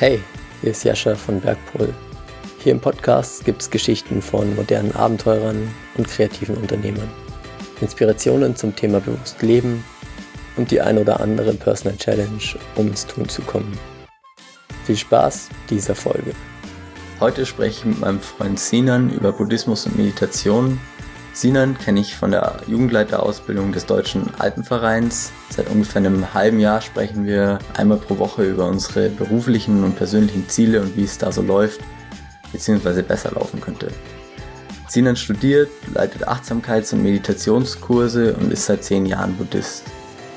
Hey, hier ist Jascha von Bergpol. Hier im Podcast gibt es Geschichten von modernen Abenteurern und kreativen Unternehmern. Inspirationen zum Thema bewusst Leben und die ein oder andere Personal Challenge, um ins Tun zu kommen. Viel Spaß dieser Folge. Heute spreche ich mit meinem Freund Sinan über Buddhismus und Meditation. Sinan kenne ich von der Jugendleiterausbildung des Deutschen Alpenvereins. Seit ungefähr einem halben Jahr sprechen wir einmal pro Woche über unsere beruflichen und persönlichen Ziele und wie es da so läuft, beziehungsweise besser laufen könnte. Sinan studiert, leitet Achtsamkeits- und Meditationskurse und ist seit zehn Jahren Buddhist.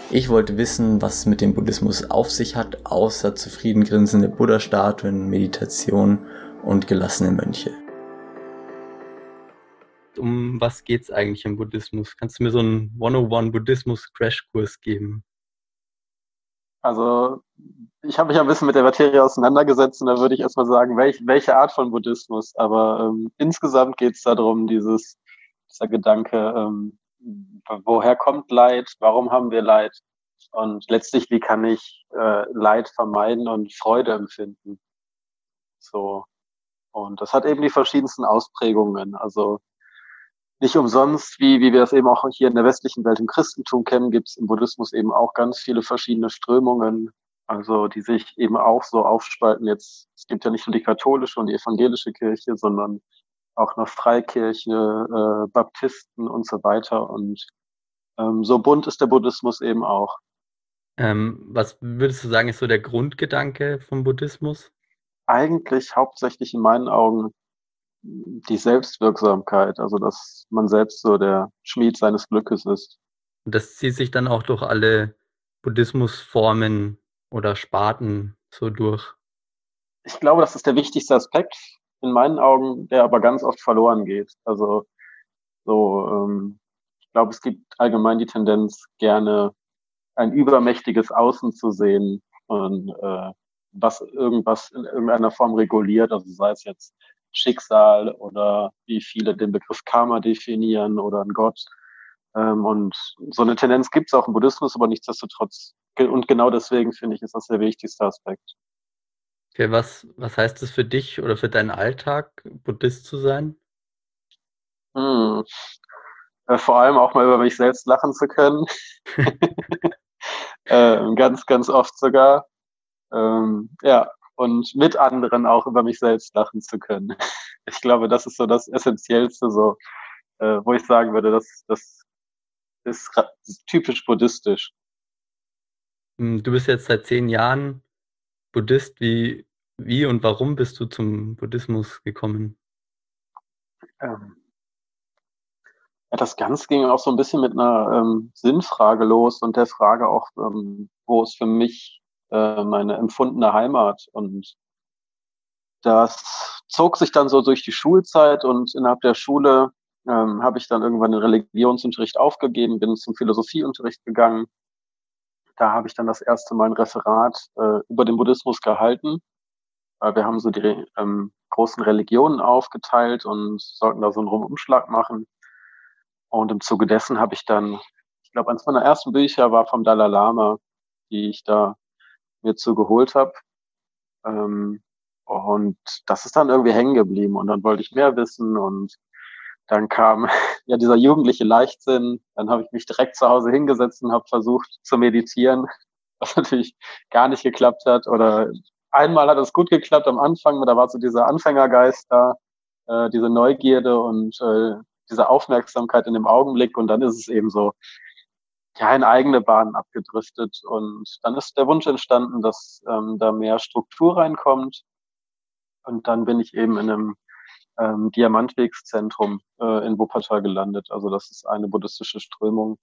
Ich wollte wissen, was es mit dem Buddhismus auf sich hat, außer zufrieden grinsende Buddha-Statuen, Meditation und gelassene Mönche. Um was geht es eigentlich im Buddhismus? Kannst du mir so einen 101 Buddhismus-Crashkurs geben? Also, ich habe mich ein bisschen mit der Materie auseinandergesetzt und da würde ich erstmal sagen, welch, welche Art von Buddhismus. Aber ähm, insgesamt geht es darum, dieses, dieser Gedanke, ähm, woher kommt Leid, warum haben wir Leid und letztlich, wie kann ich äh, Leid vermeiden und Freude empfinden. So, und das hat eben die verschiedensten Ausprägungen. Also nicht umsonst, wie, wie wir es eben auch hier in der westlichen Welt im Christentum kennen, gibt es im Buddhismus eben auch ganz viele verschiedene Strömungen, also die sich eben auch so aufspalten. Jetzt, es gibt ja nicht nur die katholische und die evangelische Kirche, sondern auch noch Freikirche, äh, Baptisten und so weiter. Und ähm, so bunt ist der Buddhismus eben auch. Ähm, was würdest du sagen, ist so der Grundgedanke vom Buddhismus? eigentlich hauptsächlich in meinen Augen die Selbstwirksamkeit, also dass man selbst so der Schmied seines Glückes ist. Und das zieht sich dann auch durch alle Buddhismusformen oder Sparten so durch. Ich glaube, das ist der wichtigste Aspekt in meinen Augen, der aber ganz oft verloren geht. Also so, ähm, ich glaube, es gibt allgemein die Tendenz, gerne ein übermächtiges Außen zu sehen und äh, was irgendwas in irgendeiner Form reguliert, also sei es jetzt Schicksal oder wie viele den Begriff Karma definieren oder ein Gott. Ähm, und so eine Tendenz gibt es auch im Buddhismus, aber nichtsdestotrotz. Und genau deswegen finde ich, ist das der wichtigste Aspekt. Okay, was, was heißt es für dich oder für deinen Alltag, Buddhist zu sein? Hm. Äh, vor allem auch mal über mich selbst lachen zu können. äh, ganz, ganz oft sogar. Ähm, ja, und mit anderen auch über mich selbst lachen zu können. Ich glaube, das ist so das Essentiellste, so, äh, wo ich sagen würde, das, das ist typisch buddhistisch. Hm, du bist jetzt seit zehn Jahren Buddhist. Wie, wie und warum bist du zum Buddhismus gekommen? Ähm, ja, das Ganze ging auch so ein bisschen mit einer ähm, Sinnfrage los und der Frage auch, ähm, wo es für mich äh, meine empfundene Heimat. Und das zog sich dann so durch die Schulzeit und innerhalb der Schule ähm, habe ich dann irgendwann den Religionsunterricht aufgegeben, bin zum Philosophieunterricht gegangen. Da habe ich dann das erste Mal ein Referat äh, über den Buddhismus gehalten. Äh, wir haben so die ähm, großen Religionen aufgeteilt und sollten da so einen Rumumschlag machen. Und im Zuge dessen habe ich dann, ich glaube, eines meiner ersten Bücher war vom Dalai Lama, die ich da mir zu geholt habe. Ähm, und das ist dann irgendwie hängen geblieben und dann wollte ich mehr wissen und dann kam ja dieser jugendliche Leichtsinn. Dann habe ich mich direkt zu Hause hingesetzt und habe versucht zu meditieren, was natürlich gar nicht geklappt hat. Oder einmal hat es gut geklappt am Anfang, da war so dieser Anfängergeist da, äh, diese Neugierde und äh, diese Aufmerksamkeit in dem Augenblick. Und dann ist es eben so, ja, in eigene Bahnen abgedriftet. Und dann ist der Wunsch entstanden, dass ähm, da mehr Struktur reinkommt. Und dann bin ich eben in einem ähm, Diamantwegszentrum äh, in Wuppertal gelandet. Also das ist eine buddhistische Strömung.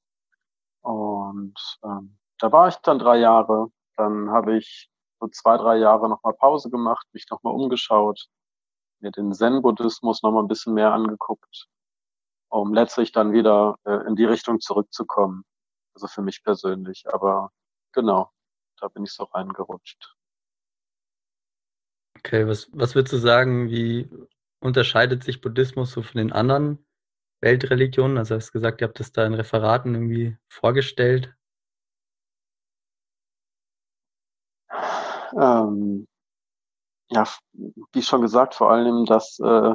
Und ähm, da war ich dann drei Jahre. Dann habe ich so zwei, drei Jahre nochmal Pause gemacht, mich nochmal umgeschaut, mir den Zen-Buddhismus nochmal ein bisschen mehr angeguckt, um letztlich dann wieder äh, in die Richtung zurückzukommen. Also für mich persönlich. Aber genau, da bin ich so reingerutscht. Okay, was, was würdest du sagen, wie unterscheidet sich Buddhismus so von den anderen Weltreligionen? Also hast du gesagt, ihr habt das da in Referaten irgendwie vorgestellt. Ähm, ja, wie schon gesagt, vor allem, dass äh,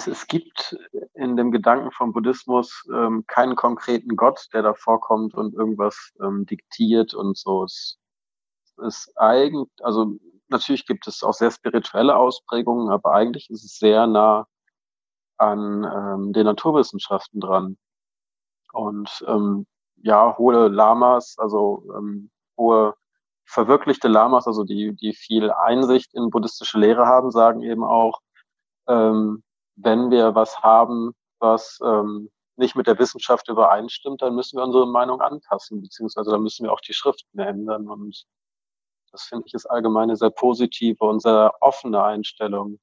es, es gibt in dem Gedanken vom Buddhismus ähm, keinen konkreten Gott, der da vorkommt und irgendwas ähm, diktiert und so. Es ist eigentlich, also natürlich gibt es auch sehr spirituelle Ausprägungen, aber eigentlich ist es sehr nah an ähm, den Naturwissenschaften dran. Und ähm, ja, hohe Lamas, also ähm, hohe verwirklichte Lamas, also die, die viel Einsicht in buddhistische Lehre haben, sagen eben auch, ähm, wenn wir was haben, was ähm, nicht mit der Wissenschaft übereinstimmt, dann müssen wir unsere Meinung anpassen, beziehungsweise dann müssen wir auch die Schriften ändern. Und das finde ich ist allgemein eine sehr positive und sehr offene Einstellung,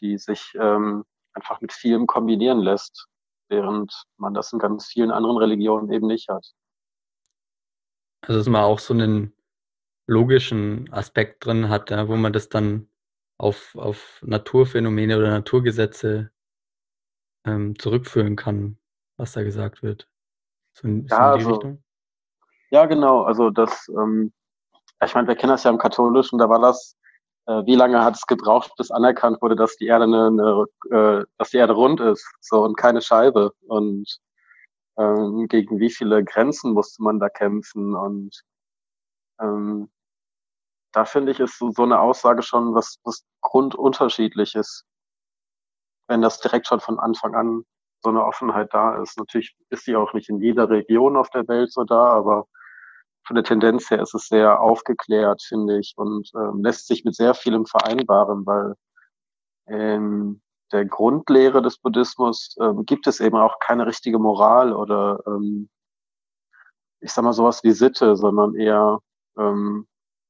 die sich ähm, einfach mit vielem kombinieren lässt, während man das in ganz vielen anderen Religionen eben nicht hat. Also dass man auch so einen logischen Aspekt drin hat, ja, wo man das dann auf, auf Naturphänomene oder Naturgesetze ähm, zurückführen kann, was da gesagt wird. So in, so ja, in die also, Richtung? Ja, genau. Also das, ähm, ich meine, wir kennen das ja im Katholischen, da war das, äh, wie lange hat es gebraucht, bis anerkannt wurde, dass die Erde eine, eine äh, dass die Erde rund ist, so und keine Scheibe. Und ähm, gegen wie viele Grenzen musste man da kämpfen und ähm, da finde ich, ist so, so eine Aussage schon was, was grundunterschiedliches, wenn das direkt schon von Anfang an so eine Offenheit da ist. Natürlich ist die auch nicht in jeder Region auf der Welt so da, aber von der Tendenz her ist es sehr aufgeklärt, finde ich, und ähm, lässt sich mit sehr vielem vereinbaren, weil in der Grundlehre des Buddhismus ähm, gibt es eben auch keine richtige Moral oder ähm, ich sag mal sowas wie Sitte, sondern eher ähm,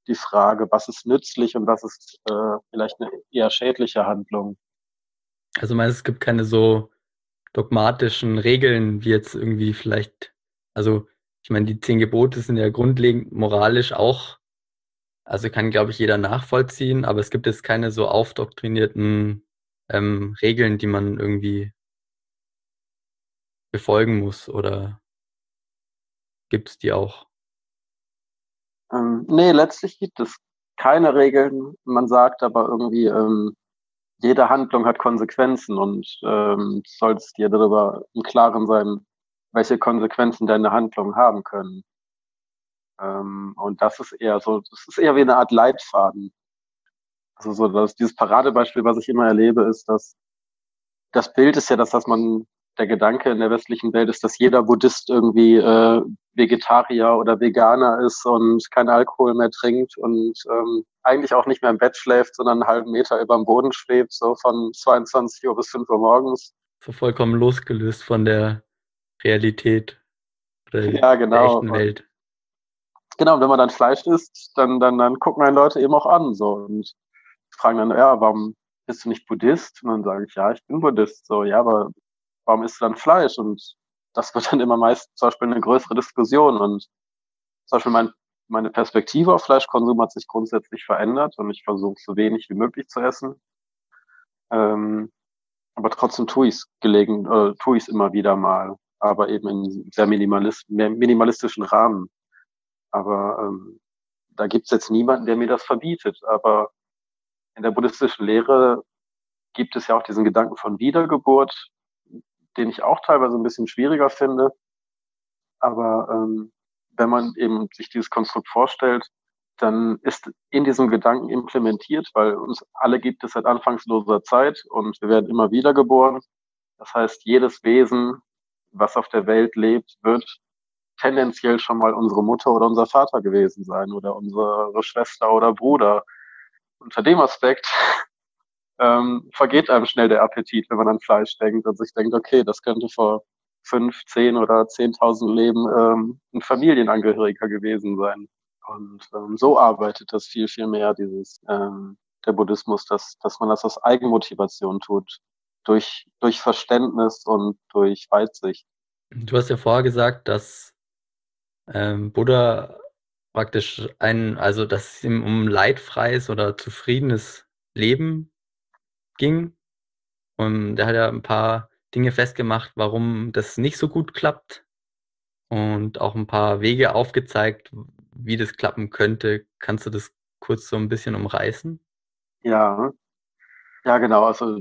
die Frage, was ist nützlich und was ist äh, vielleicht eine eher schädliche Handlung. Also meinst es gibt keine so dogmatischen Regeln, wie jetzt irgendwie vielleicht, also ich meine, die zehn Gebote sind ja grundlegend moralisch auch, also kann, glaube ich, jeder nachvollziehen, aber es gibt jetzt keine so aufdoktrinierten ähm, Regeln, die man irgendwie befolgen muss oder gibt es die auch? Ähm, nee, letztlich gibt es keine Regeln. Man sagt aber irgendwie, ähm, jede Handlung hat Konsequenzen und ähm, solltest dir darüber im Klaren sein, welche Konsequenzen deine Handlungen haben können. Ähm, und das ist eher so, das ist eher wie eine Art Leitfaden. Also so, dass dieses Paradebeispiel, was ich immer erlebe, ist, dass das Bild ist ja das, was man der Gedanke in der westlichen Welt ist, dass jeder Buddhist irgendwie äh, Vegetarier oder Veganer ist und kein Alkohol mehr trinkt und ähm, eigentlich auch nicht mehr im Bett schläft, sondern einen halben Meter über dem Boden schwebt, so von 22 Uhr bis 5 Uhr morgens. So vollkommen losgelöst von der Realität der, ja, genau. der echten Welt. Genau, und wenn man dann Fleisch isst, dann, dann, dann gucken einen Leute eben auch an so und fragen dann, ja, warum bist du nicht Buddhist? Und dann sage ich, ja, ich bin Buddhist. So, ja, aber warum isst du dann Fleisch? Und das wird dann immer meist zum Beispiel eine größere Diskussion. Und zum Beispiel mein, meine Perspektive auf Fleischkonsum hat sich grundsätzlich verändert und ich versuche so wenig wie möglich zu essen. Ähm, aber trotzdem tue ich es gelegen, äh, tue ich es immer wieder mal, aber eben in sehr minimalist, minimalistischen Rahmen. Aber ähm, da gibt es jetzt niemanden, der mir das verbietet. Aber in der buddhistischen Lehre gibt es ja auch diesen Gedanken von Wiedergeburt, den ich auch teilweise ein bisschen schwieriger finde. Aber ähm, wenn man eben sich dieses Konstrukt vorstellt, dann ist in diesem Gedanken implementiert, weil uns alle gibt es seit anfangsloser Zeit und wir werden immer wieder geboren. Das heißt, jedes Wesen, was auf der Welt lebt, wird tendenziell schon mal unsere Mutter oder unser Vater gewesen sein oder unsere Schwester oder Bruder. Unter dem Aspekt ähm, vergeht einem schnell der Appetit, wenn man an Fleisch denkt und sich denkt, okay, das könnte vor fünf, zehn oder zehntausend Leben ähm, ein Familienangehöriger gewesen sein. Und ähm, so arbeitet das viel, viel mehr, dieses ähm, der Buddhismus, dass, dass man das aus Eigenmotivation tut, durch, durch Verständnis und durch Weitsicht. Du hast ja vorher gesagt, dass ähm, Buddha praktisch ein, also dass es ihm um leidfreies oder zufriedenes Leben ging. Und der hat ja ein paar Dinge festgemacht, warum das nicht so gut klappt. Und auch ein paar Wege aufgezeigt, wie das klappen könnte. Kannst du das kurz so ein bisschen umreißen? Ja, ja, genau. Also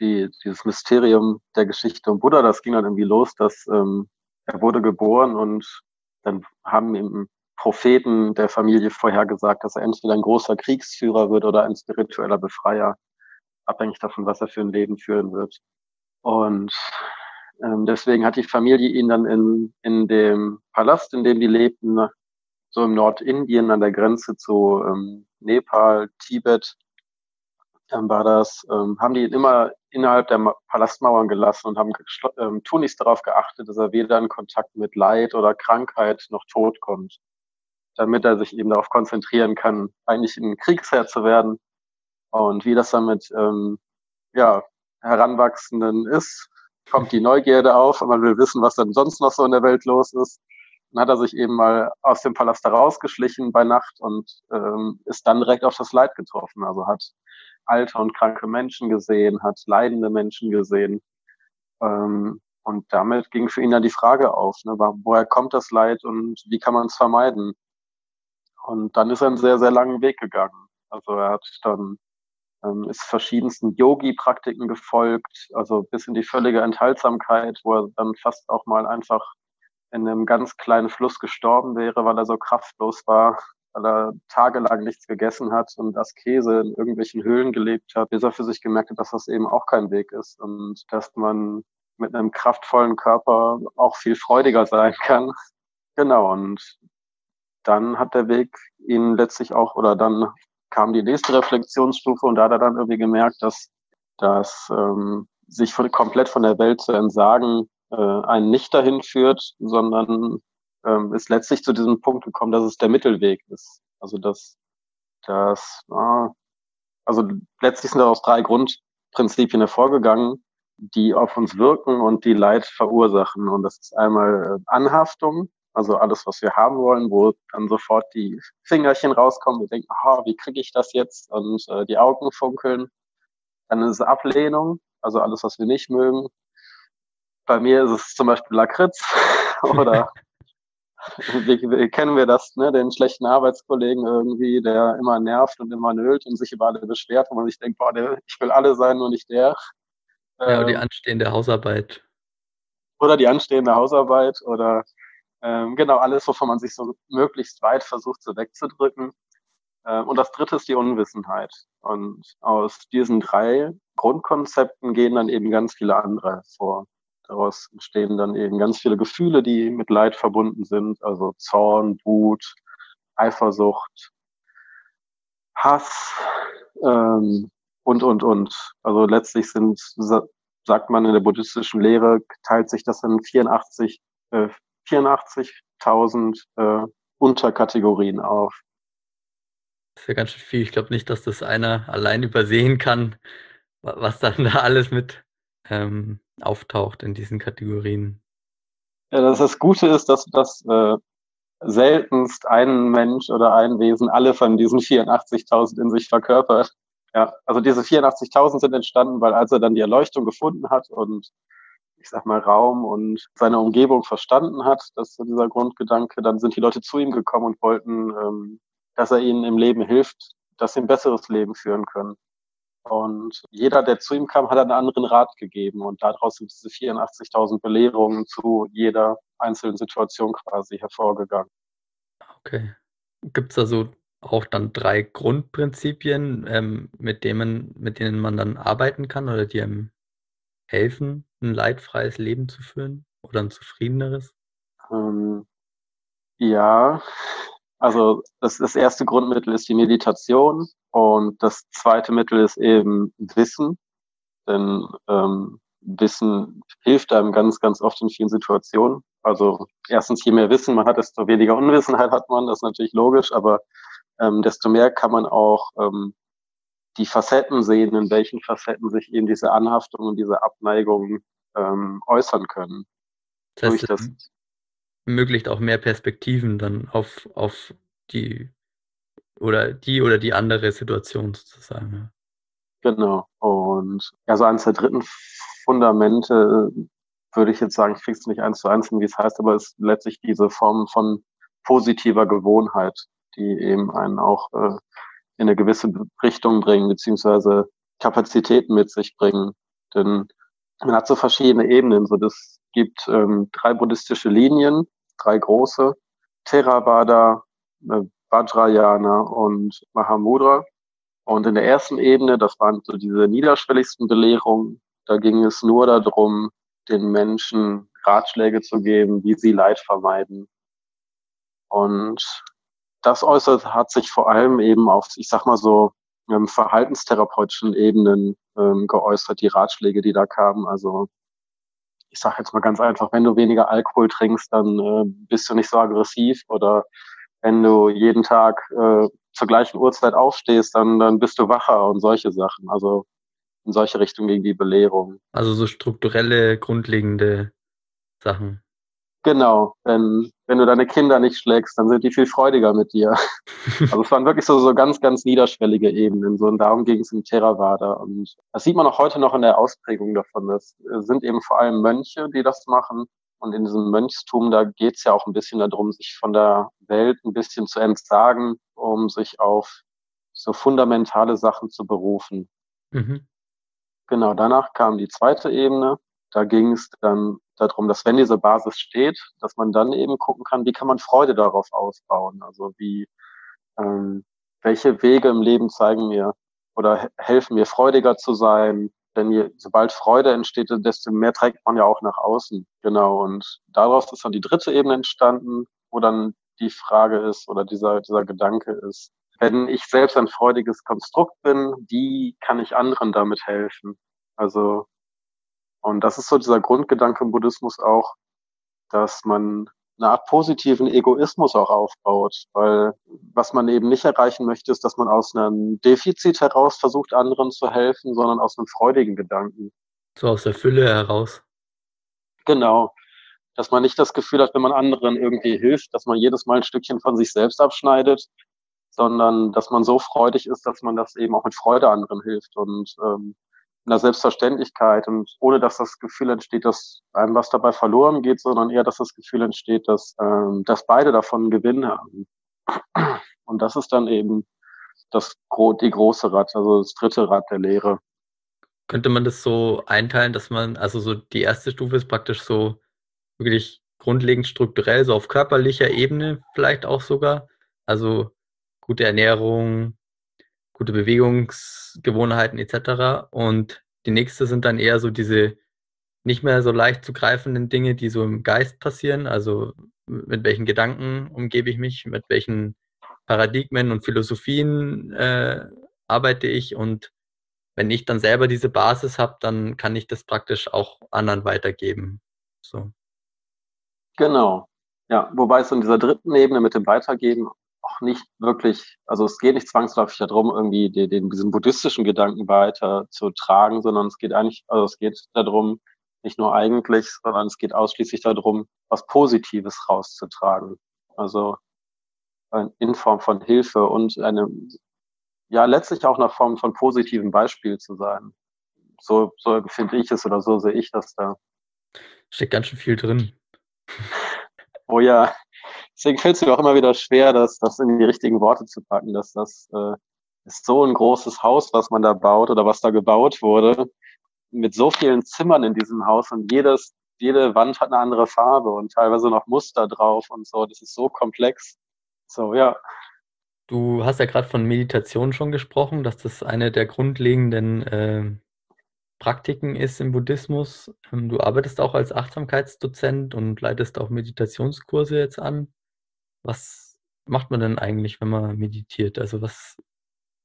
die, dieses Mysterium der Geschichte um Buddha, das ging dann irgendwie los, dass ähm, er wurde geboren und dann haben ihm Propheten der Familie vorhergesagt, dass er entweder ein großer Kriegsführer wird oder ein spiritueller Befreier, abhängig davon, was er für ein Leben führen wird. Und ähm, deswegen hat die Familie ihn dann in, in dem Palast, in dem die lebten, so im Nordindien an der Grenze zu ähm, Nepal, Tibet, dann war das, ähm, haben die ihn immer innerhalb der Palastmauern gelassen und haben ähm, tunlichst darauf geachtet, dass er weder in Kontakt mit Leid oder Krankheit noch Tod kommt, damit er sich eben darauf konzentrieren kann, eigentlich ein Kriegsherr zu werden. Und wie das dann mit ähm, ja, Heranwachsenden ist, kommt die Neugierde auf und man will wissen, was dann sonst noch so in der Welt los ist. Dann hat er sich eben mal aus dem Palast herausgeschlichen bei Nacht und ähm, ist dann direkt auf das Leid getroffen. Also hat alte und kranke Menschen gesehen, hat leidende Menschen gesehen. Ähm, und damit ging für ihn dann die Frage auf, ne, woher kommt das Leid und wie kann man es vermeiden? Und dann ist er einen sehr, sehr langen Weg gegangen. Also er hat dann ähm, ist verschiedensten Yogi-Praktiken gefolgt, also bis in die völlige Enthaltsamkeit, wo er dann fast auch mal einfach in einem ganz kleinen Fluss gestorben wäre, weil er so kraftlos war, weil er tagelang nichts gegessen hat und Askese in irgendwelchen Höhlen gelebt hat, bis er für sich gemerkt hat, dass das eben auch kein Weg ist und dass man mit einem kraftvollen Körper auch viel freudiger sein kann. Genau, und dann hat der Weg ihn letztlich auch, oder dann kam die nächste Reflexionsstufe und da hat er dann irgendwie gemerkt, dass, dass ähm, sich von, komplett von der Welt zu entsagen äh, einen nicht dahin führt, sondern ähm, ist letztlich zu diesem Punkt gekommen, dass es der Mittelweg ist. Also dass das äh, also letztlich sind daraus drei Grundprinzipien hervorgegangen, die auf uns wirken und die Leid verursachen. Und das ist einmal äh, Anhaftung, also alles, was wir haben wollen, wo dann sofort die Fingerchen rauskommen. Wir denken, aha, wie kriege ich das jetzt? Und äh, die Augen funkeln. Dann ist es Ablehnung, also alles, was wir nicht mögen. Bei mir ist es zum Beispiel Lakritz oder wie, wie kennen wir das, ne? den schlechten Arbeitskollegen irgendwie, der immer nervt und immer nölt und sich über alle beschwert, wo man sich denkt, boah, der, ich will alle sein, nur nicht der. Ja, ähm, die anstehende Hausarbeit. Oder die anstehende Hausarbeit oder ähm, genau, alles, wovon man sich so möglichst weit versucht, so wegzudrücken. Ähm, und das dritte ist die Unwissenheit. Und aus diesen drei Grundkonzepten gehen dann eben ganz viele andere vor. Daraus entstehen dann eben ganz viele Gefühle, die mit Leid verbunden sind, also Zorn, Wut, Eifersucht, Hass ähm, und, und, und. Also letztlich sind, sagt man in der buddhistischen Lehre, teilt sich das in 84 äh, 84.000 äh, Unterkategorien auf. Das ist ja ganz schön viel. Ich glaube nicht, dass das einer allein übersehen kann, was dann da alles mit ähm, auftaucht in diesen Kategorien. Ja, dass das Gute ist, dass das äh, seltenst ein Mensch oder ein Wesen alle von diesen 84.000 in sich verkörpert. Ja, also diese 84.000 sind entstanden, weil als er dann die Erleuchtung gefunden hat und ich sag mal, Raum und seine Umgebung verstanden hat, das ist so dieser Grundgedanke, dann sind die Leute zu ihm gekommen und wollten, ähm, dass er ihnen im Leben hilft, dass sie ein besseres Leben führen können. Und jeder, der zu ihm kam, hat einen anderen Rat gegeben. Und daraus sind diese 84.000 Belehrungen zu jeder einzelnen Situation quasi hervorgegangen. Okay. Gibt es da so auch dann drei Grundprinzipien, ähm, mit, denen, mit denen man dann arbeiten kann oder die einem helfen, ein leidfreies Leben zu führen oder ein zufriedeneres? Ähm, ja, also das, das erste Grundmittel ist die Meditation und das zweite Mittel ist eben Wissen, denn ähm, Wissen hilft einem ganz, ganz oft in vielen Situationen. Also erstens, je mehr Wissen man hat, desto weniger Unwissenheit hat man, das ist natürlich logisch, aber ähm, desto mehr kann man auch ähm, die Facetten sehen, in welchen Facetten sich eben diese Anhaftung und diese Abneigung ähm, äußern können. Das heißt, das ermöglicht auch mehr Perspektiven dann auf, auf die oder die oder die andere Situation sozusagen. Ja. Genau. Und also eines der dritten Fundamente würde ich jetzt sagen, ich krieg's nicht eins zu eins wie es heißt, aber es ist letztlich diese Form von positiver Gewohnheit, die eben einen auch äh, in eine gewisse Richtung bringen, beziehungsweise Kapazitäten mit sich bringen. Denn man hat so verschiedene Ebenen. So, das gibt ähm, drei buddhistische Linien, drei große, Theravada, äh, Vajrayana und Mahamudra. Und in der ersten Ebene, das waren so diese niederschwelligsten Belehrungen, da ging es nur darum, den Menschen Ratschläge zu geben, wie sie Leid vermeiden. Und das äußert hat sich vor allem eben auf, ich sag mal so, ähm, verhaltenstherapeutischen Ebenen ähm, geäußert, die Ratschläge, die da kamen. Also ich sage jetzt mal ganz einfach, wenn du weniger Alkohol trinkst, dann äh, bist du nicht so aggressiv oder wenn du jeden Tag äh, zur gleichen Uhrzeit aufstehst, dann, dann bist du wacher und solche Sachen. Also in solche Richtung gegen die Belehrung. Also so strukturelle, grundlegende Sachen. Genau, wenn, wenn du deine Kinder nicht schlägst, dann sind die viel freudiger mit dir. also es waren wirklich so, so ganz, ganz niederschwellige Ebenen. So, und darum ging es im Theravada. Und das sieht man auch heute noch in der Ausprägung davon. Das sind eben vor allem Mönche, die das machen. Und in diesem Mönchstum, da geht es ja auch ein bisschen darum, sich von der Welt ein bisschen zu entsagen, um sich auf so fundamentale Sachen zu berufen. Mhm. Genau, danach kam die zweite Ebene. Da ging es dann darum, dass wenn diese Basis steht, dass man dann eben gucken kann, wie kann man Freude darauf ausbauen. Also wie, ähm, welche Wege im Leben zeigen mir oder helfen mir, freudiger zu sein. Denn je, sobald Freude entsteht, desto mehr trägt man ja auch nach außen. Genau. Und daraus ist dann die dritte Ebene entstanden, wo dann die Frage ist oder dieser, dieser Gedanke ist, wenn ich selbst ein freudiges Konstrukt bin, wie kann ich anderen damit helfen? Also und das ist so dieser Grundgedanke im Buddhismus auch, dass man eine Art positiven Egoismus auch aufbaut, weil was man eben nicht erreichen möchte, ist, dass man aus einem Defizit heraus versucht, anderen zu helfen, sondern aus einem freudigen Gedanken. So aus der Fülle heraus. Genau. Dass man nicht das Gefühl hat, wenn man anderen irgendwie hilft, dass man jedes Mal ein Stückchen von sich selbst abschneidet, sondern dass man so freudig ist, dass man das eben auch mit Freude anderen hilft. Und ähm, in der Selbstverständlichkeit und ohne dass das Gefühl entsteht, dass einem was dabei verloren geht, sondern eher, dass das Gefühl entsteht, dass, ähm, dass beide davon Gewinn haben. Und das ist dann eben das die große Rad, also das dritte Rad der Lehre. Könnte man das so einteilen, dass man, also so die erste Stufe ist praktisch so wirklich grundlegend strukturell, so auf körperlicher Ebene vielleicht auch sogar. Also gute Ernährung, gute Bewegungsgewohnheiten etc. Und die nächste sind dann eher so diese nicht mehr so leicht zu greifenden Dinge, die so im Geist passieren. Also mit welchen Gedanken umgebe ich mich, mit welchen Paradigmen und Philosophien äh, arbeite ich. Und wenn ich dann selber diese Basis habe, dann kann ich das praktisch auch anderen weitergeben. So. Genau. Ja, wobei es in dieser dritten Ebene mit dem Weitergeben auch nicht wirklich, also es geht nicht zwangsläufig darum, irgendwie den, den, diesen buddhistischen Gedanken weiter zu tragen, sondern es geht eigentlich, also es geht darum, nicht nur eigentlich, sondern es geht ausschließlich darum, was Positives rauszutragen. Also äh, in Form von Hilfe und eine, ja, letztlich auch eine Form von positivem Beispiel zu sein. So, so finde ich es oder so sehe ich das da. Steckt ganz schön viel drin. Oh ja, deswegen fällt es mir auch immer wieder schwer, das, das in die richtigen Worte zu packen, dass das äh, ist so ein großes Haus, was man da baut oder was da gebaut wurde, mit so vielen Zimmern in diesem Haus und jedes, jede Wand hat eine andere Farbe und teilweise noch Muster drauf und so. Das ist so komplex. So, ja. Du hast ja gerade von Meditation schon gesprochen, dass das eine der grundlegenden äh, Praktiken ist im Buddhismus. Ähm, du arbeitest auch als Achtsamkeitsdozent und leitest auch Meditationskurse jetzt an. Was macht man denn eigentlich, wenn man meditiert? Also was,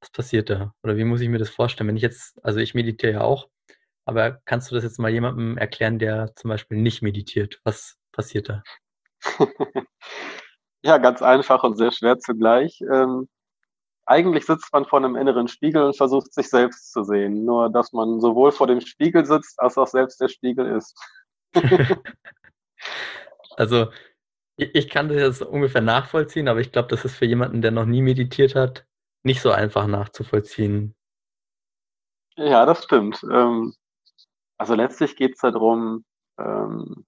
was passiert da? Oder wie muss ich mir das vorstellen? Wenn ich jetzt, also ich meditiere ja auch, aber kannst du das jetzt mal jemandem erklären, der zum Beispiel nicht meditiert? Was passiert da? ja, ganz einfach und sehr schwer zugleich. Ähm, eigentlich sitzt man vor einem inneren Spiegel und versucht sich selbst zu sehen. Nur, dass man sowohl vor dem Spiegel sitzt, als auch selbst der Spiegel ist. also, ich kann das jetzt ungefähr nachvollziehen, aber ich glaube, das ist für jemanden, der noch nie meditiert hat, nicht so einfach nachzuvollziehen. Ja, das stimmt. Ähm, also letztlich geht es darum, ähm,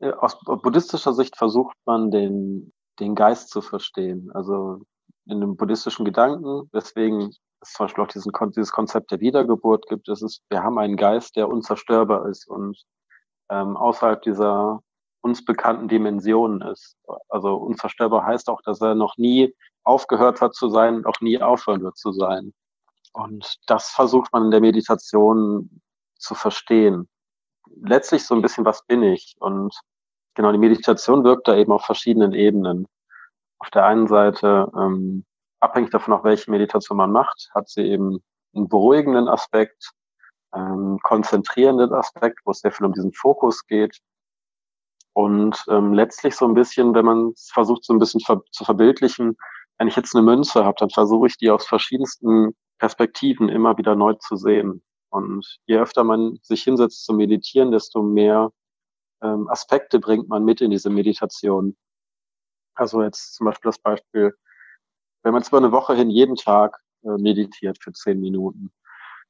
aus buddhistischer Sicht versucht man den, den Geist zu verstehen. Also in dem buddhistischen Gedanken, weswegen es zum Beispiel auch diesen, dieses Konzept der Wiedergeburt gibt, ist es, wir haben einen Geist, der unzerstörbar ist und ähm, außerhalb dieser uns bekannten Dimensionen ist. Also unzerstörbar heißt auch, dass er noch nie aufgehört hat zu sein und auch nie aufhören wird zu sein. Und das versucht man in der Meditation zu verstehen. Letztlich so ein bisschen, was bin ich? Und genau, die Meditation wirkt da eben auf verschiedenen Ebenen. Auf der einen Seite, ähm, abhängig davon, auf welche Meditation man macht, hat sie eben einen beruhigenden Aspekt, einen konzentrierenden Aspekt, wo es sehr viel um diesen Fokus geht. Und ähm, letztlich so ein bisschen, wenn man es versucht, so ein bisschen ver zu verbildlichen, wenn ich jetzt eine Münze habe, dann versuche ich die aus verschiedensten Perspektiven immer wieder neu zu sehen. Und je öfter man sich hinsetzt zu meditieren, desto mehr ähm, Aspekte bringt man mit in diese Meditation. Also jetzt zum Beispiel das Beispiel, wenn man über eine Woche hin jeden Tag äh, meditiert für zehn Minuten,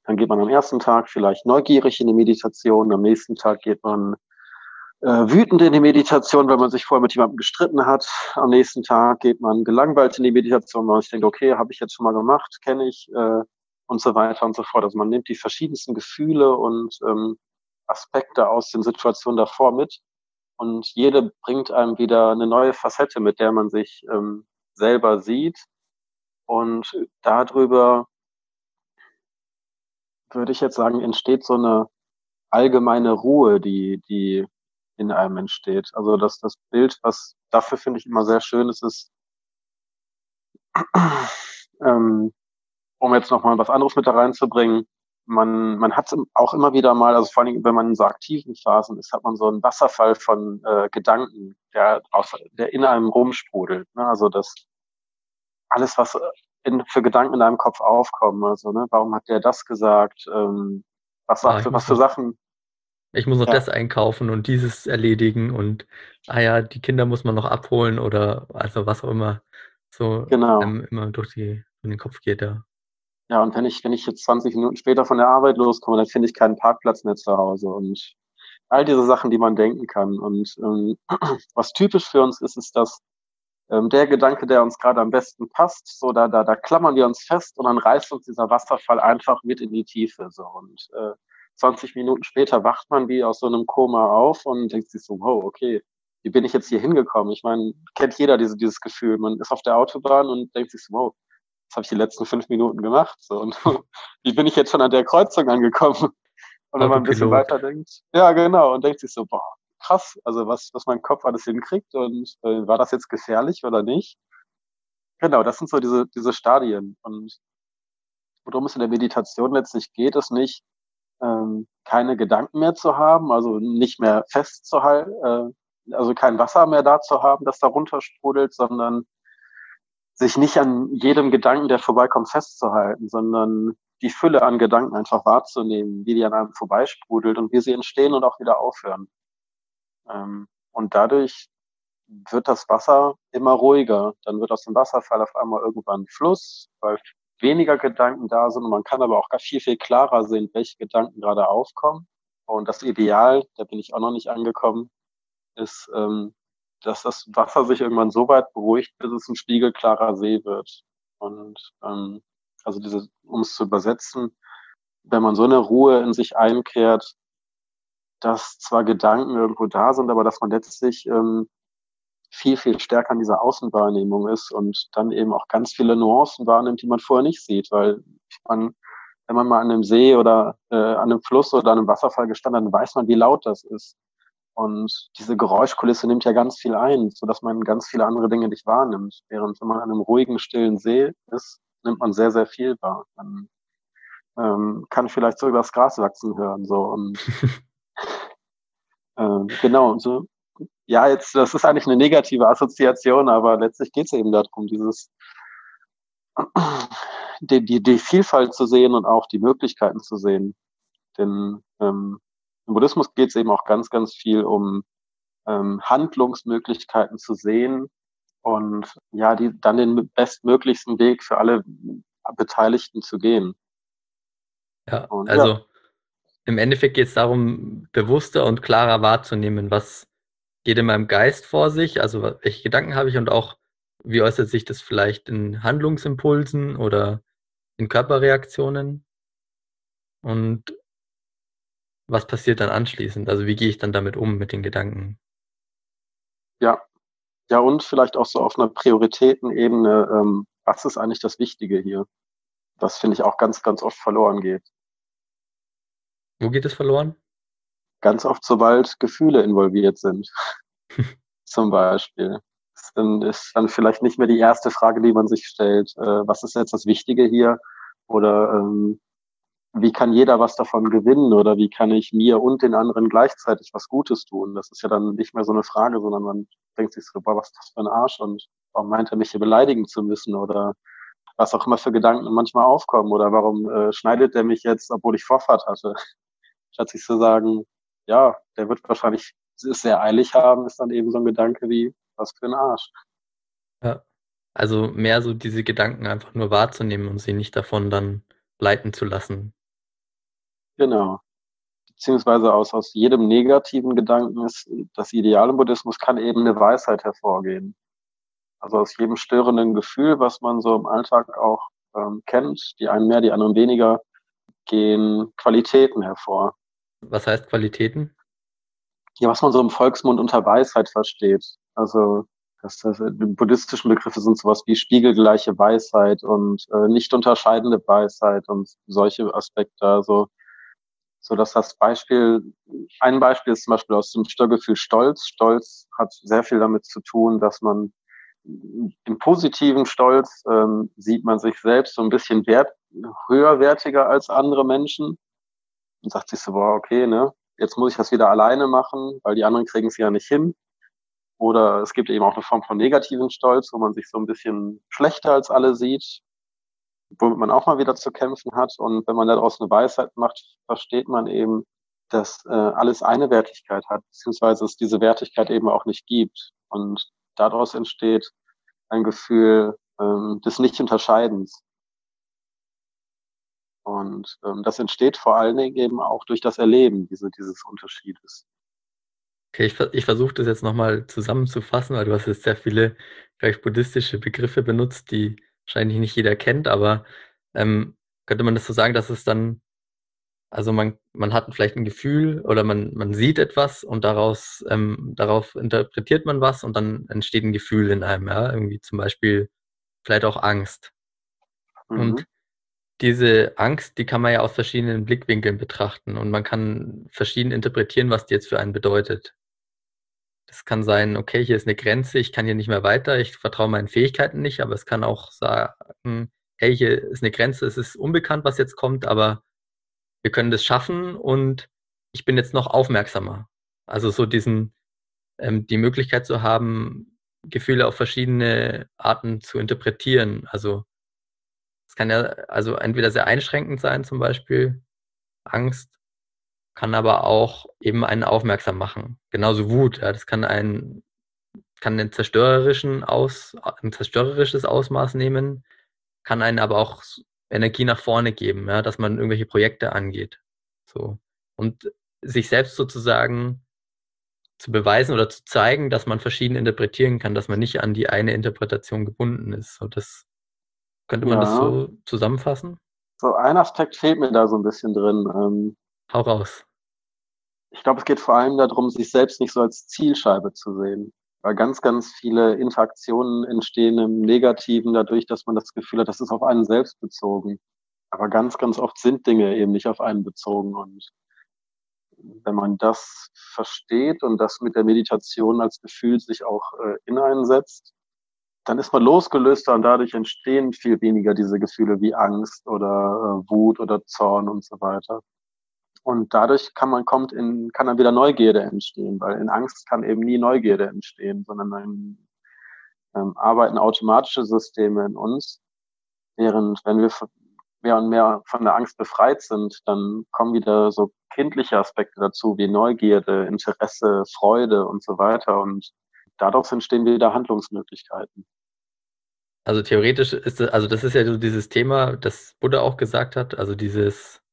dann geht man am ersten Tag vielleicht neugierig in die Meditation, am nächsten Tag geht man äh, wütend in die Meditation, weil man sich vorher mit jemandem gestritten hat. Am nächsten Tag geht man gelangweilt in die Meditation, weil man sich denkt, okay, habe ich jetzt schon mal gemacht, kenne ich äh, und so weiter und so fort. Also man nimmt die verschiedensten Gefühle und ähm, Aspekte aus den Situationen davor mit und jede bringt einem wieder eine neue Facette, mit der man sich ähm, selber sieht und darüber würde ich jetzt sagen, entsteht so eine allgemeine Ruhe, die, die in einem entsteht. Also dass das Bild, was dafür finde ich immer sehr schön ist, ist, ähm, um jetzt nochmal was anderes mit da reinzubringen, man, man hat auch immer wieder mal, also vor allem, wenn man in so aktiven Phasen ist, hat man so einen Wasserfall von äh, Gedanken, der, aus, der in einem rumsprudelt. Ne? Also das alles, was in, für Gedanken in deinem Kopf aufkommen. Also, ne, warum hat der das gesagt? Ähm, was, ah, für, was für Sachen? Ich muss noch ja. das einkaufen und dieses erledigen und ah ja, die Kinder muss man noch abholen oder also was auch immer so genau. immer durch, die, durch den Kopf geht ja. Ja, und wenn ich, wenn ich jetzt 20 Minuten später von der Arbeit loskomme, dann finde ich keinen Parkplatz mehr zu Hause und all diese Sachen, die man denken kann. Und ähm, was typisch für uns ist, ist, dass ähm, der Gedanke, der uns gerade am besten passt, so da, da, da klammern wir uns fest und dann reißt uns dieser Wasserfall einfach mit in die Tiefe. So. Und äh, 20 Minuten später wacht man wie aus so einem Koma auf und denkt sich so, wow, okay, wie bin ich jetzt hier hingekommen? Ich meine, kennt jeder diese, dieses Gefühl. Man ist auf der Autobahn und denkt sich so, wow, was habe ich die letzten fünf Minuten gemacht? So, und wie bin ich jetzt schon an der Kreuzung angekommen? Und wenn man ein bisschen weiter denkt, ja, genau, und denkt sich so, boah, krass, also was, was mein Kopf alles hinkriegt und äh, war das jetzt gefährlich oder nicht? Genau, das sind so diese, diese Stadien. Und worum es in der Meditation letztlich geht, ist nicht, ähm, keine Gedanken mehr zu haben, also nicht mehr festzuhalten, äh, also kein Wasser mehr da zu haben, das da runtersprudelt, sondern sich nicht an jedem Gedanken, der vorbeikommt, festzuhalten, sondern die Fülle an Gedanken einfach wahrzunehmen, wie die an einem vorbeisprudelt und wie sie entstehen und auch wieder aufhören. Ähm, und dadurch wird das Wasser immer ruhiger. Dann wird aus dem Wasserfall auf einmal irgendwann Fluss, weil weniger Gedanken da sind. Und man kann aber auch viel, viel klarer sehen, welche Gedanken gerade aufkommen. Und das Ideal, da bin ich auch noch nicht angekommen, ist, ähm, dass das Wasser sich irgendwann so weit beruhigt, bis es ein spiegelklarer See wird. Und ähm, also diese, um es zu übersetzen, wenn man so eine Ruhe in sich einkehrt, dass zwar Gedanken irgendwo da sind, aber dass man letztlich ähm, viel, viel stärker an dieser Außenwahrnehmung ist und dann eben auch ganz viele Nuancen wahrnimmt, die man vorher nicht sieht, weil man, wenn man mal an einem See oder äh, an einem Fluss oder an einem Wasserfall gestanden hat, dann weiß man, wie laut das ist. Und diese Geräuschkulisse nimmt ja ganz viel ein, so dass man ganz viele andere Dinge nicht wahrnimmt. Während wenn man an einem ruhigen, stillen See ist, nimmt man sehr, sehr viel wahr. Man ähm, kann vielleicht so über das Gras wachsen hören, so und Ähm, genau, so, ja, jetzt, das ist eigentlich eine negative Assoziation, aber letztlich geht es eben darum, dieses, die, die, die Vielfalt zu sehen und auch die Möglichkeiten zu sehen. Denn ähm, im Buddhismus geht es eben auch ganz, ganz viel um ähm, Handlungsmöglichkeiten zu sehen und ja, die dann den bestmöglichsten Weg für alle Beteiligten zu gehen. Ja, und, also ja im Endeffekt geht es darum, bewusster und klarer wahrzunehmen, was geht in meinem Geist vor sich, also welche Gedanken habe ich und auch wie äußert sich das vielleicht in Handlungsimpulsen oder in Körperreaktionen? Und was passiert dann anschließend? Also wie gehe ich dann damit um mit den Gedanken? Ja, ja, und vielleicht auch so auf einer Prioritätenebene, ähm, was ist eigentlich das Wichtige hier? Das finde ich auch ganz, ganz oft verloren geht. Wo geht es verloren? Ganz oft, sobald Gefühle involviert sind. Zum Beispiel. Das dann ist dann vielleicht nicht mehr die erste Frage, die man sich stellt, äh, was ist jetzt das Wichtige hier? Oder ähm, wie kann jeder was davon gewinnen oder wie kann ich mir und den anderen gleichzeitig was Gutes tun? Das ist ja dann nicht mehr so eine Frage, sondern man denkt sich so, boah, was ist das für ein Arsch und warum meint er mich hier beleidigen zu müssen oder was auch immer für Gedanken manchmal aufkommen oder warum äh, schneidet der mich jetzt, obwohl ich Vorfahrt hatte? Statt sich zu sagen, ja, der wird wahrscheinlich es sehr eilig haben, ist dann eben so ein Gedanke wie, was für ein Arsch. Ja, also mehr so diese Gedanken einfach nur wahrzunehmen und sie nicht davon dann leiten zu lassen. Genau. Beziehungsweise aus, aus jedem negativen Gedanken ist das Ideal im Buddhismus kann eben eine Weisheit hervorgehen. Also aus jedem störenden Gefühl, was man so im Alltag auch ähm, kennt, die einen mehr, die anderen weniger, gehen Qualitäten hervor. Was heißt Qualitäten? Ja, was man so im Volksmund unter Weisheit versteht. Also das, das, die buddhistischen Begriffe sind sowas wie spiegelgleiche Weisheit und äh, nicht unterscheidende Weisheit und solche Aspekte. Also so dass das Beispiel, ein Beispiel ist zum Beispiel aus dem Störgefühl Stolz. Stolz hat sehr viel damit zu tun, dass man im positiven Stolz ähm, sieht man sich selbst so ein bisschen wert, höherwertiger als andere Menschen und sagt sich so, boah, okay, ne, jetzt muss ich das wieder alleine machen, weil die anderen kriegen es ja nicht hin. Oder es gibt eben auch eine Form von negativen Stolz, wo man sich so ein bisschen schlechter als alle sieht womit man auch mal wieder zu kämpfen hat. Und wenn man daraus eine Weisheit macht, versteht man eben, dass äh, alles eine Wertigkeit hat, beziehungsweise es diese Wertigkeit eben auch nicht gibt. Und daraus entsteht ein Gefühl ähm, des Nicht-Unterscheidens. Und ähm, das entsteht vor allen Dingen eben auch durch das Erleben diese, dieses Unterschiedes. Okay, ich, ich versuche das jetzt nochmal zusammenzufassen, weil du hast jetzt sehr viele vielleicht buddhistische Begriffe benutzt, die wahrscheinlich nicht jeder kennt, aber ähm, könnte man das so sagen, dass es dann, also man, man hat vielleicht ein Gefühl oder man, man sieht etwas und daraus, ähm, darauf interpretiert man was und dann entsteht ein Gefühl in einem, ja, irgendwie zum Beispiel vielleicht auch Angst. Mhm. Und diese Angst, die kann man ja aus verschiedenen Blickwinkeln betrachten und man kann verschieden interpretieren, was die jetzt für einen bedeutet. Das kann sein, okay, hier ist eine Grenze, ich kann hier nicht mehr weiter, ich vertraue meinen Fähigkeiten nicht, aber es kann auch sagen, hey, hier ist eine Grenze, es ist unbekannt, was jetzt kommt, aber wir können das schaffen und ich bin jetzt noch aufmerksamer. Also so diesen, ähm, die Möglichkeit zu haben, Gefühle auf verschiedene Arten zu interpretieren. Also es kann ja also entweder sehr einschränkend sein, zum Beispiel Angst, kann aber auch eben einen aufmerksam machen. Genauso Wut, ja, das kann ein kann einen zerstörerischen Aus, ein zerstörerisches Ausmaß nehmen, kann einen aber auch Energie nach vorne geben, ja, dass man irgendwelche Projekte angeht. So. Und sich selbst sozusagen zu beweisen oder zu zeigen, dass man verschieden interpretieren kann, dass man nicht an die eine Interpretation gebunden ist. So, das könnte man ja. das so zusammenfassen? So ein Aspekt fehlt mir da so ein bisschen drin. Hau raus. Ich glaube, es geht vor allem darum, sich selbst nicht so als Zielscheibe zu sehen. Weil ganz, ganz viele Interaktionen entstehen im Negativen dadurch, dass man das Gefühl hat, das ist auf einen selbst bezogen. Aber ganz, ganz oft sind Dinge eben nicht auf einen bezogen. Und wenn man das versteht und das mit der Meditation als Gefühl sich auch äh, in dann ist man losgelöster und dadurch entstehen viel weniger diese Gefühle wie Angst oder äh, Wut oder Zorn und so weiter. Und dadurch kann man kommt in, kann dann wieder Neugierde entstehen, weil in Angst kann eben nie Neugierde entstehen, sondern dann ähm, arbeiten automatische Systeme in uns. Während wenn wir mehr und mehr von der Angst befreit sind, dann kommen wieder so kindliche Aspekte dazu, wie Neugierde, Interesse, Freude und so weiter. Und daraus entstehen wieder Handlungsmöglichkeiten. Also theoretisch ist das, also das ist ja so dieses Thema, das Buddha auch gesagt hat, also dieses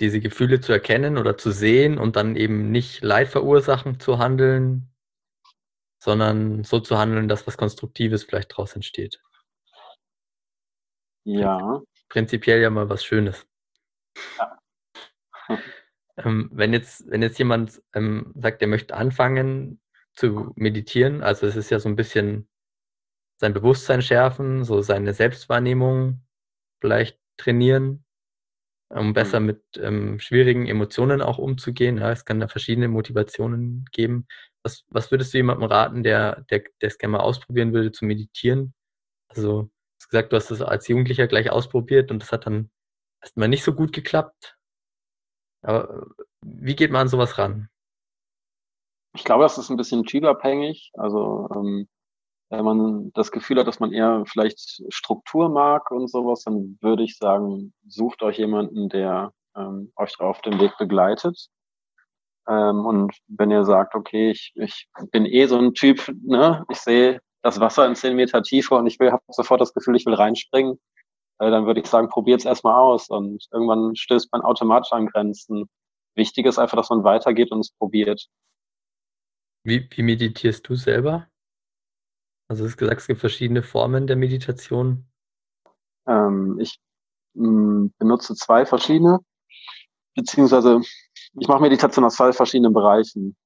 diese Gefühle zu erkennen oder zu sehen und dann eben nicht Leid verursachen zu handeln, sondern so zu handeln, dass was Konstruktives vielleicht daraus entsteht. Ja. Prinzipiell ja mal was Schönes. Ja. ähm, wenn, jetzt, wenn jetzt jemand ähm, sagt, er möchte anfangen zu meditieren, also es ist ja so ein bisschen sein Bewusstsein schärfen, so seine Selbstwahrnehmung vielleicht trainieren, um besser mhm. mit ähm, schwierigen Emotionen auch umzugehen. Ja, es kann da verschiedene Motivationen geben. Was, was würdest du jemandem raten, der, der, der es gerne mal ausprobieren würde, zu meditieren? Also, du hast gesagt, du hast es als Jugendlicher gleich ausprobiert und das hat dann erstmal nicht so gut geklappt. Aber wie geht man an sowas ran? Ich glaube, das ist ein bisschen typabhängig. Also ähm, wenn man das Gefühl hat, dass man eher vielleicht Struktur mag und sowas, dann würde ich sagen, sucht euch jemanden, der ähm, euch auf dem Weg begleitet. Ähm, und wenn ihr sagt, okay, ich, ich bin eh so ein Typ, ne, ich sehe das Wasser in zehn Meter Tiefe und ich will, habe sofort das Gefühl, ich will reinspringen, äh, dann würde ich sagen, probiert es erstmal aus und irgendwann stößt man automatisch an Grenzen. Wichtig ist einfach, dass man weitergeht und es probiert. Wie, wie meditierst du selber? Also du hast gesagt, es gibt verschiedene Formen der Meditation. Ähm, ich mh, mm, benutze zwei verschiedene, beziehungsweise ich mache Meditation aus zwei verschiedenen Bereichen.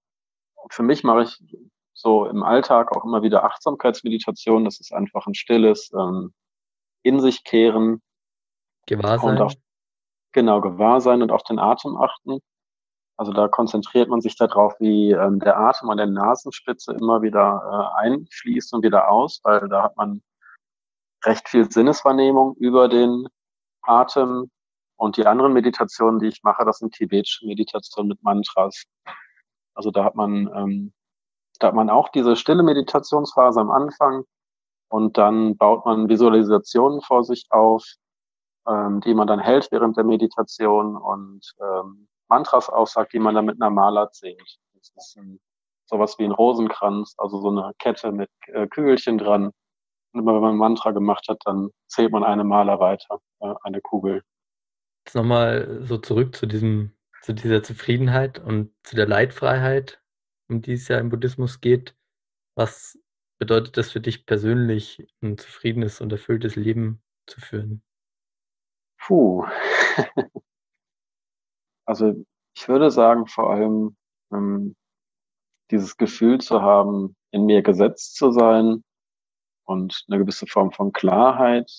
Für mich mache ich so im Alltag auch immer wieder Achtsamkeitsmeditation. Das ist einfach ein stilles ähm, in sich kehren. Gewahrsein. Und auch, genau, Gewahrsein und auf den Atem achten. Also da konzentriert man sich darauf, wie ähm, der Atem an der Nasenspitze immer wieder äh, einfließt und wieder aus, weil da hat man recht viel Sinneswahrnehmung über den Atem. Und die anderen Meditationen, die ich mache, das sind tibetische Meditationen mit Mantras. Also da hat man, ähm, da hat man auch diese stille Meditationsphase am Anfang und dann baut man Visualisationen vor sich auf, ähm, die man dann hält während der Meditation und ähm, Mantras aussagt, die man dann mit einer Maler zählt. Das ist ein, sowas wie ein Rosenkranz, also so eine Kette mit äh, Kügelchen dran. Und immer wenn man ein Mantra gemacht hat, dann zählt man eine Maler weiter, äh, eine Kugel. Jetzt nochmal so zurück zu diesem, zu dieser Zufriedenheit und zu der Leidfreiheit, um die es ja im Buddhismus geht. Was bedeutet das für dich persönlich, ein zufriedenes und erfülltes Leben zu führen? Puh. Also ich würde sagen, vor allem ähm, dieses Gefühl zu haben, in mir gesetzt zu sein und eine gewisse Form von Klarheit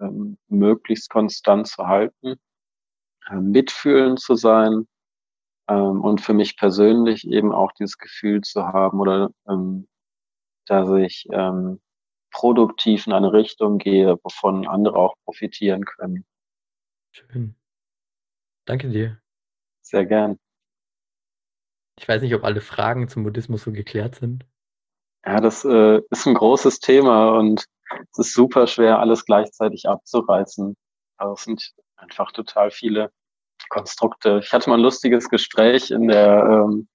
ähm, möglichst konstant zu halten, äh, mitfühlen zu sein ähm, und für mich persönlich eben auch dieses Gefühl zu haben oder ähm, dass ich ähm, produktiv in eine Richtung gehe, wovon andere auch profitieren können. Schön. Danke dir. Sehr gern. Ich weiß nicht, ob alle Fragen zum Buddhismus so geklärt sind. Ja, das äh, ist ein großes Thema und es ist super schwer, alles gleichzeitig abzureißen. Also es sind einfach total viele Konstrukte. Ich hatte mal ein lustiges Gespräch in der, ähm,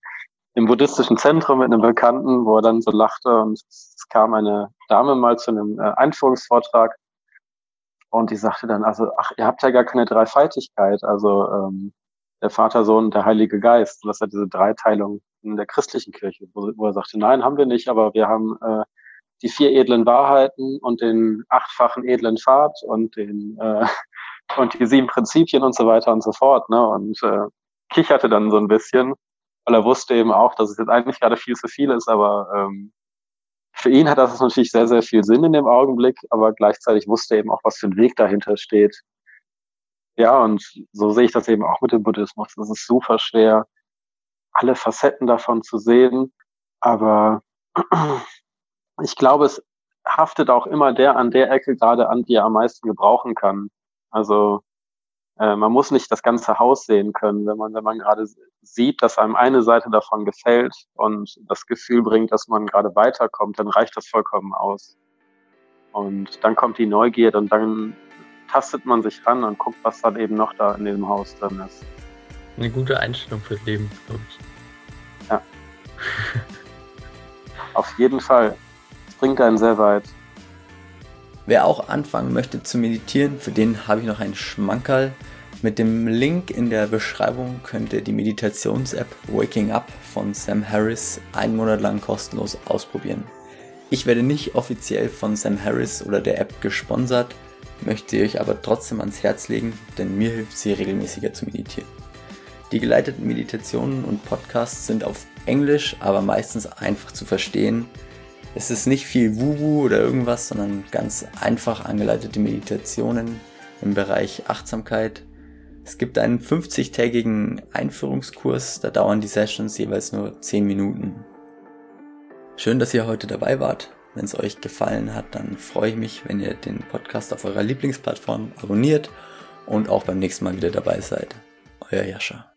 im buddhistischen Zentrum mit einem Bekannten, wo er dann so lachte und es kam eine Dame mal zu einem äh, Einführungsvortrag und die sagte dann, also, ach, ihr habt ja gar keine Dreifaltigkeit. Also ähm, der Vater, Sohn, der Heilige Geist. Und das hat diese Dreiteilung in der christlichen Kirche, wo, wo er sagte, nein, haben wir nicht, aber wir haben äh, die vier edlen Wahrheiten und den achtfachen edlen Pfad und den äh, und die sieben Prinzipien und so weiter und so fort. Ne? Und äh, kicherte dann so ein bisschen, weil er wusste eben auch, dass es jetzt eigentlich gerade viel zu viel ist, aber ähm, für ihn hat das natürlich sehr, sehr viel Sinn in dem Augenblick, aber gleichzeitig wusste er eben auch, was für ein Weg dahinter steht. Ja, und so sehe ich das eben auch mit dem Buddhismus. Es ist super schwer, alle Facetten davon zu sehen. Aber ich glaube, es haftet auch immer der an der Ecke gerade an, die er am meisten gebrauchen kann. Also äh, man muss nicht das ganze Haus sehen können, wenn man, wenn man gerade sieht, dass einem eine Seite davon gefällt und das Gefühl bringt, dass man gerade weiterkommt, dann reicht das vollkommen aus. Und dann kommt die Neugier und dann tastet man sich ran und guckt, was dann eben noch da in dem Haus drin ist. Eine gute Einstellung fürs Leben, glaube ich. Ja. Auf jeden Fall. Es bringt einen sehr weit. Wer auch anfangen möchte zu meditieren, für den habe ich noch einen Schmankerl. Mit dem Link in der Beschreibung könnt ihr die Meditations-App Waking Up von Sam Harris einen Monat lang kostenlos ausprobieren. Ich werde nicht offiziell von Sam Harris oder der App gesponsert, möchte euch aber trotzdem ans Herz legen, denn mir hilft sie regelmäßiger zu meditieren. Die geleiteten Meditationen und Podcasts sind auf Englisch, aber meistens einfach zu verstehen. Es ist nicht viel Wuhu oder irgendwas, sondern ganz einfach angeleitete Meditationen im Bereich Achtsamkeit, es gibt einen 50-tägigen Einführungskurs, da dauern die Sessions jeweils nur 10 Minuten. Schön, dass ihr heute dabei wart. Wenn es euch gefallen hat, dann freue ich mich, wenn ihr den Podcast auf eurer Lieblingsplattform abonniert und auch beim nächsten Mal wieder dabei seid. Euer Jascha.